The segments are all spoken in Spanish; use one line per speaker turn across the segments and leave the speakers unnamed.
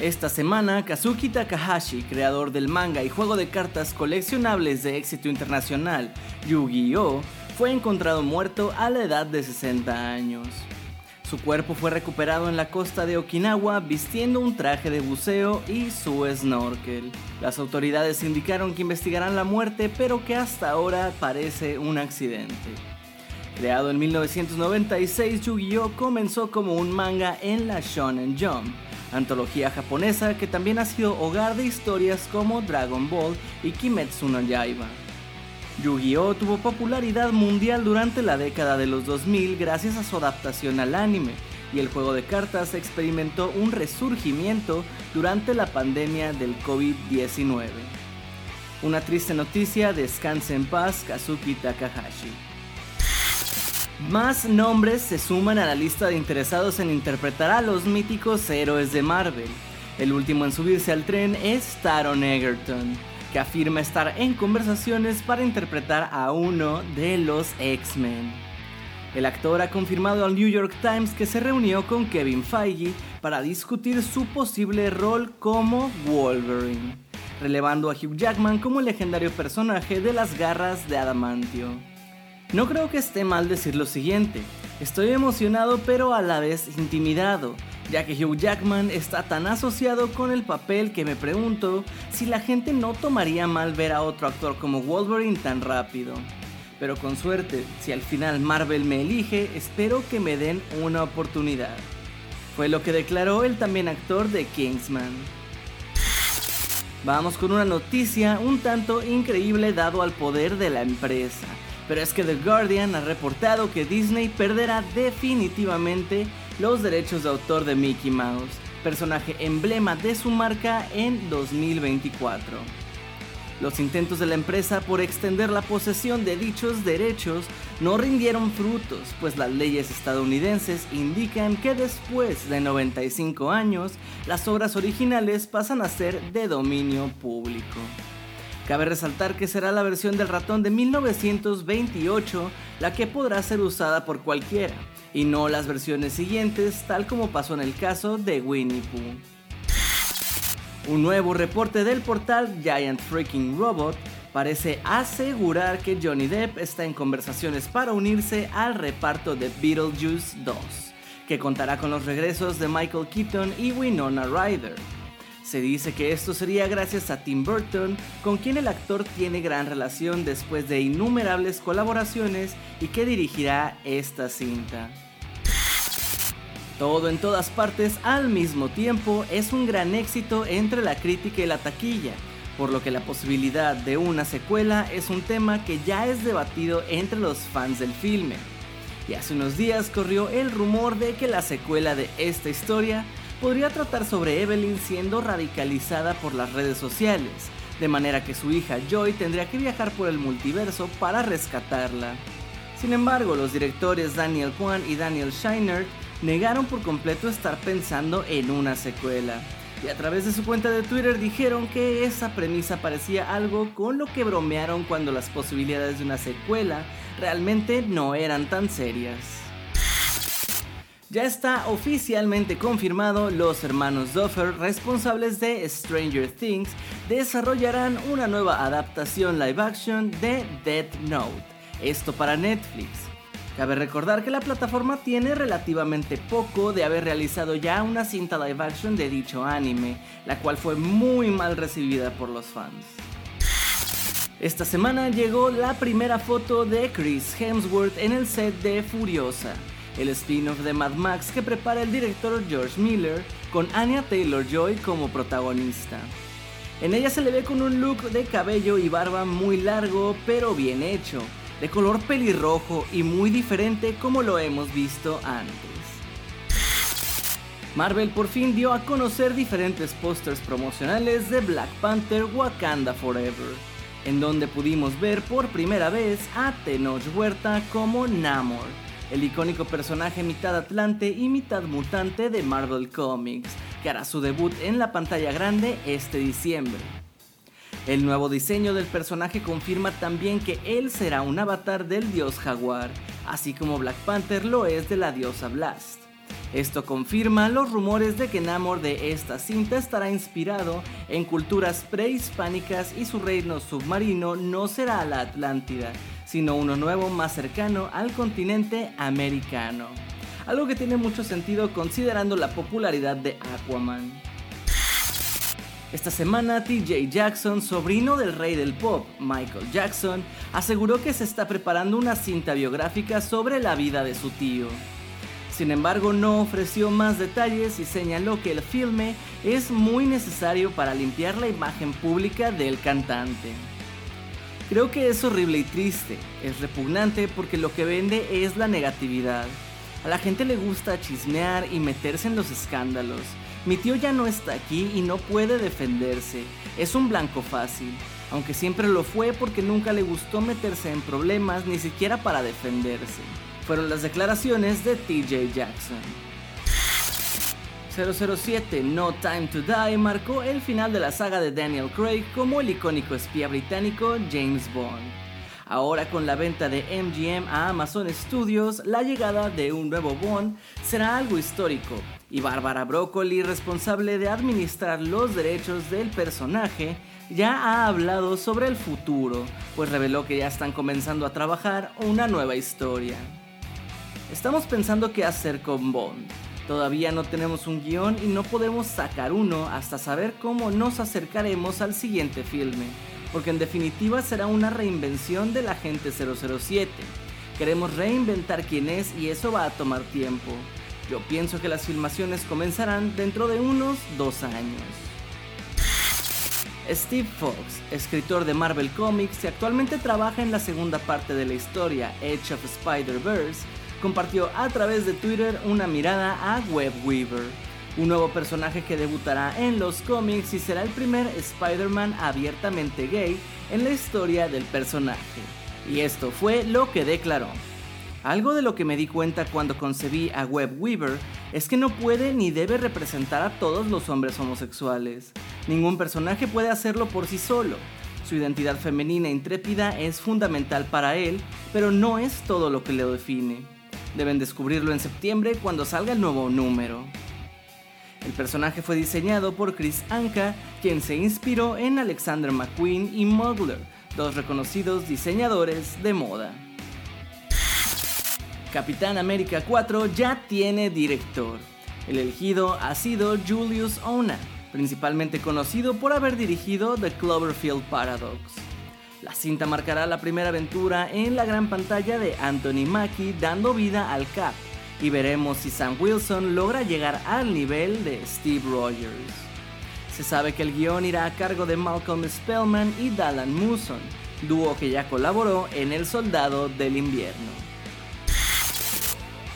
Esta semana, Kazuki Takahashi, creador del manga y juego de cartas coleccionables de éxito internacional Yu-Gi-Oh!, fue encontrado muerto a la edad de 60 años. Su cuerpo fue recuperado en la costa de Okinawa vistiendo un traje de buceo y su snorkel. Las autoridades indicaron que investigarán la muerte, pero que hasta ahora parece un accidente. Creado en 1996, Yu-Gi-Oh! comenzó como un manga en la Shonen Jump antología japonesa que también ha sido hogar de historias como Dragon Ball y Kimetsu no Yaiba. Yu-Gi-Oh tuvo popularidad mundial durante la década de los 2000 gracias a su adaptación al anime, y el juego de cartas experimentó un resurgimiento durante la pandemia del COVID-19. Una triste noticia, descanse en paz Kazuki Takahashi. Más nombres se suman a la lista de interesados en interpretar a los míticos héroes de Marvel. El último en subirse al tren es Taron Egerton, que afirma estar en conversaciones para interpretar a uno de los X-Men. El actor ha confirmado al New York Times que se reunió con Kevin Feige para discutir su posible rol como Wolverine, relevando a Hugh Jackman como el legendario personaje de las garras de Adamantio. No creo que esté mal decir lo siguiente, estoy emocionado pero a la vez intimidado, ya que Hugh Jackman está tan asociado con el papel que me pregunto si la gente no tomaría mal ver a otro actor como Wolverine tan rápido. Pero con suerte, si al final Marvel me elige, espero que me den una oportunidad. Fue lo que declaró el también actor de Kingsman. Vamos con una noticia un tanto increíble dado al poder de la empresa pero es que The Guardian ha reportado que Disney perderá definitivamente los derechos de autor de Mickey Mouse, personaje emblema de su marca en 2024. Los intentos de la empresa por extender la posesión de dichos derechos no rindieron frutos, pues las leyes estadounidenses indican que después de 95 años, las obras originales pasan a ser de dominio público. Cabe resaltar que será la versión del ratón de 1928 la que podrá ser usada por cualquiera, y no las versiones siguientes tal como pasó en el caso de Winnie Pooh. Un nuevo reporte del portal Giant Freaking Robot parece asegurar que Johnny Depp está en conversaciones para unirse al reparto de Beetlejuice 2, que contará con los regresos de Michael Keaton y Winona Ryder. Se dice que esto sería gracias a Tim Burton, con quien el actor tiene gran relación después de innumerables colaboraciones y que dirigirá esta cinta. Todo en todas partes al mismo tiempo es un gran éxito entre la crítica y la taquilla, por lo que la posibilidad de una secuela es un tema que ya es debatido entre los fans del filme. Y hace unos días corrió el rumor de que la secuela de esta historia podría tratar sobre Evelyn siendo radicalizada por las redes sociales, de manera que su hija Joy tendría que viajar por el multiverso para rescatarla. Sin embargo, los directores Daniel Kwan y Daniel Shiner negaron por completo estar pensando en una secuela. Y a través de su cuenta de Twitter dijeron que esa premisa parecía algo con lo que bromearon cuando las posibilidades de una secuela realmente no eran tan serias. Ya está oficialmente confirmado, los hermanos Duffer, responsables de Stranger Things, desarrollarán una nueva adaptación live action de Death Note, esto para Netflix. Cabe recordar que la plataforma tiene relativamente poco de haber realizado ya una cinta live action de dicho anime, la cual fue muy mal recibida por los fans. Esta semana llegó la primera foto de Chris Hemsworth en el set de Furiosa el spin-off de Mad Max que prepara el director George Miller con Anya Taylor Joy como protagonista. En ella se le ve con un look de cabello y barba muy largo pero bien hecho, de color pelirrojo y muy diferente como lo hemos visto antes. Marvel por fin dio a conocer diferentes pósters promocionales de Black Panther Wakanda Forever, en donde pudimos ver por primera vez a Tenoch Huerta como Namor, el icónico personaje mitad atlante y mitad mutante de Marvel Comics, que hará su debut en la pantalla grande este diciembre. El nuevo diseño del personaje confirma también que él será un avatar del dios jaguar, así como Black Panther lo es de la diosa Blast. Esto confirma los rumores de que Namor de esta cinta estará inspirado en culturas prehispánicas y su reino submarino no será la Atlántida, sino uno nuevo más cercano al continente americano. Algo que tiene mucho sentido considerando la popularidad de Aquaman. Esta semana TJ Jackson, sobrino del rey del pop, Michael Jackson, aseguró que se está preparando una cinta biográfica sobre la vida de su tío. Sin embargo, no ofreció más detalles y señaló que el filme es muy necesario para limpiar la imagen pública del cantante. Creo que es horrible y triste, es repugnante porque lo que vende es la negatividad. A la gente le gusta chismear y meterse en los escándalos. Mi tío ya no está aquí y no puede defenderse. Es un blanco fácil, aunque siempre lo fue porque nunca le gustó meterse en problemas ni siquiera para defenderse fueron las declaraciones de TJ Jackson. 007 No Time to Die marcó el final de la saga de Daniel Craig como el icónico espía británico James Bond. Ahora con la venta de MGM a Amazon Studios, la llegada de un nuevo Bond será algo histórico, y Barbara Broccoli, responsable de administrar los derechos del personaje, ya ha hablado sobre el futuro, pues reveló que ya están comenzando a trabajar una nueva historia. Estamos pensando qué hacer con Bond. Todavía no tenemos un guion y no podemos sacar uno hasta saber cómo nos acercaremos al siguiente filme, porque en definitiva será una reinvención del agente 007. Queremos reinventar quién es y eso va a tomar tiempo. Yo pienso que las filmaciones comenzarán dentro de unos dos años. Steve Fox, escritor de Marvel Comics y actualmente trabaja en la segunda parte de la historia, Edge of Spider-Verse, compartió a través de Twitter una mirada a Web Weaver, un nuevo personaje que debutará en los cómics y será el primer Spider-Man abiertamente gay en la historia del personaje. Y esto fue lo que declaró. Algo de lo que me di cuenta cuando concebí a Web Weaver es que no puede ni debe representar a todos los hombres homosexuales. Ningún personaje puede hacerlo por sí solo. Su identidad femenina intrépida es fundamental para él, pero no es todo lo que le define. Deben descubrirlo en septiembre cuando salga el nuevo número. El personaje fue diseñado por Chris Anka, quien se inspiró en Alexander McQueen y Mugler, dos reconocidos diseñadores de moda. Capitán América 4 ya tiene director. El elegido ha sido Julius Ona, principalmente conocido por haber dirigido The Cloverfield Paradox. La cinta marcará la primera aventura en la gran pantalla de Anthony Mackie dando vida al Cap y veremos si Sam Wilson logra llegar al nivel de Steve Rogers. Se sabe que el guion irá a cargo de Malcolm Spellman y Dallan Muson, dúo que ya colaboró en El Soldado del Invierno.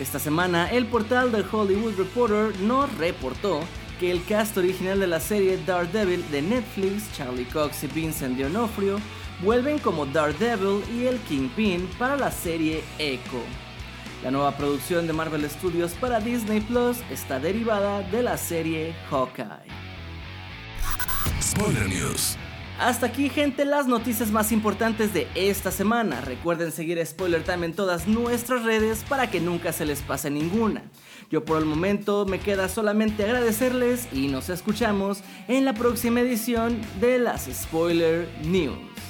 Esta semana, el portal del Hollywood Reporter nos reportó que el cast original de la serie Daredevil de Netflix, Charlie Cox y Vincent D'Onofrio, vuelven como Daredevil y el Kingpin para la serie Echo. La nueva producción de Marvel Studios para Disney Plus está derivada de la serie Hawkeye.
Spoiler News.
Hasta aquí, gente, las noticias más importantes de esta semana. Recuerden seguir Spoiler Time en todas nuestras redes para que nunca se les pase ninguna. Yo por el momento me queda solamente agradecerles y nos escuchamos en la próxima edición de las Spoiler News.